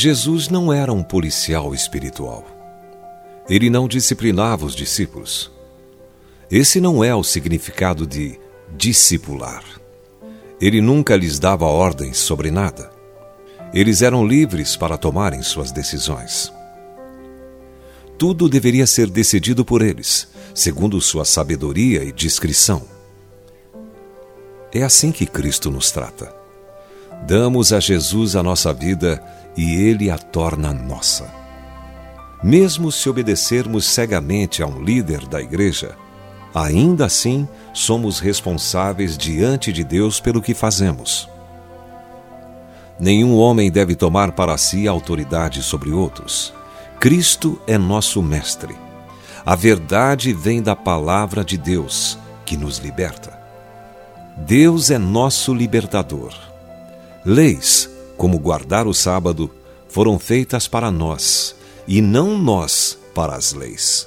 Jesus não era um policial espiritual. Ele não disciplinava os discípulos. Esse não é o significado de discipular. Ele nunca lhes dava ordens sobre nada. Eles eram livres para tomarem suas decisões. Tudo deveria ser decidido por eles, segundo sua sabedoria e discrição. É assim que Cristo nos trata. Damos a Jesus a nossa vida e ele a torna nossa. Mesmo se obedecermos cegamente a um líder da igreja, ainda assim somos responsáveis diante de Deus pelo que fazemos. Nenhum homem deve tomar para si autoridade sobre outros. Cristo é nosso mestre. A verdade vem da palavra de Deus, que nos liberta. Deus é nosso libertador. Leis como guardar o sábado, foram feitas para nós, e não nós para as leis.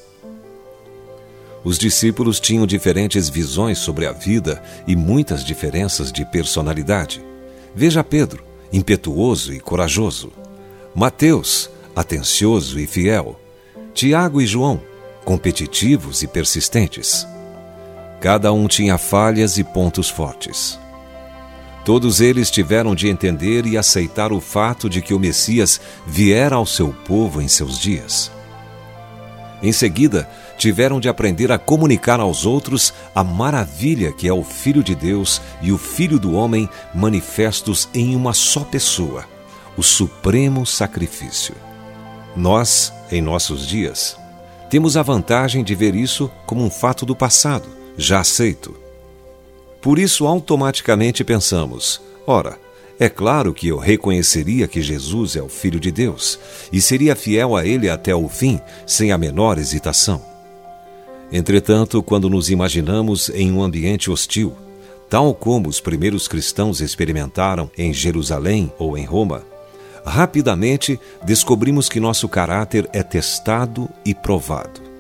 Os discípulos tinham diferentes visões sobre a vida e muitas diferenças de personalidade. Veja Pedro, impetuoso e corajoso. Mateus, atencioso e fiel. Tiago e João, competitivos e persistentes. Cada um tinha falhas e pontos fortes. Todos eles tiveram de entender e aceitar o fato de que o Messias viera ao seu povo em seus dias. Em seguida, tiveram de aprender a comunicar aos outros a maravilha que é o Filho de Deus e o Filho do Homem manifestos em uma só pessoa, o supremo sacrifício. Nós, em nossos dias, temos a vantagem de ver isso como um fato do passado, já aceito por isso, automaticamente pensamos: ora, é claro que eu reconheceria que Jesus é o Filho de Deus e seria fiel a Ele até o fim, sem a menor hesitação. Entretanto, quando nos imaginamos em um ambiente hostil, tal como os primeiros cristãos experimentaram em Jerusalém ou em Roma, rapidamente descobrimos que nosso caráter é testado e provado.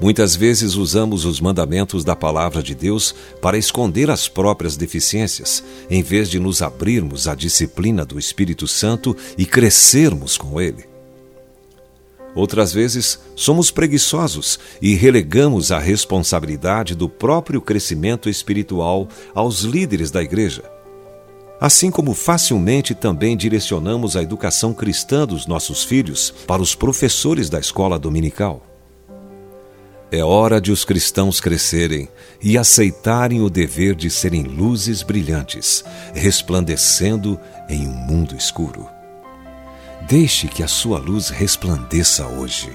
Muitas vezes usamos os mandamentos da palavra de Deus para esconder as próprias deficiências, em vez de nos abrirmos à disciplina do Espírito Santo e crescermos com ele. Outras vezes, somos preguiçosos e relegamos a responsabilidade do próprio crescimento espiritual aos líderes da igreja. Assim como facilmente também direcionamos a educação cristã dos nossos filhos para os professores da escola dominical. É hora de os cristãos crescerem e aceitarem o dever de serem luzes brilhantes, resplandecendo em um mundo escuro. Deixe que a sua luz resplandeça hoje.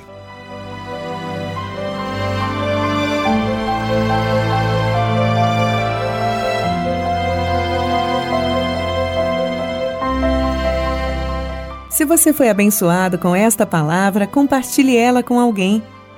Se você foi abençoado com esta palavra, compartilhe ela com alguém.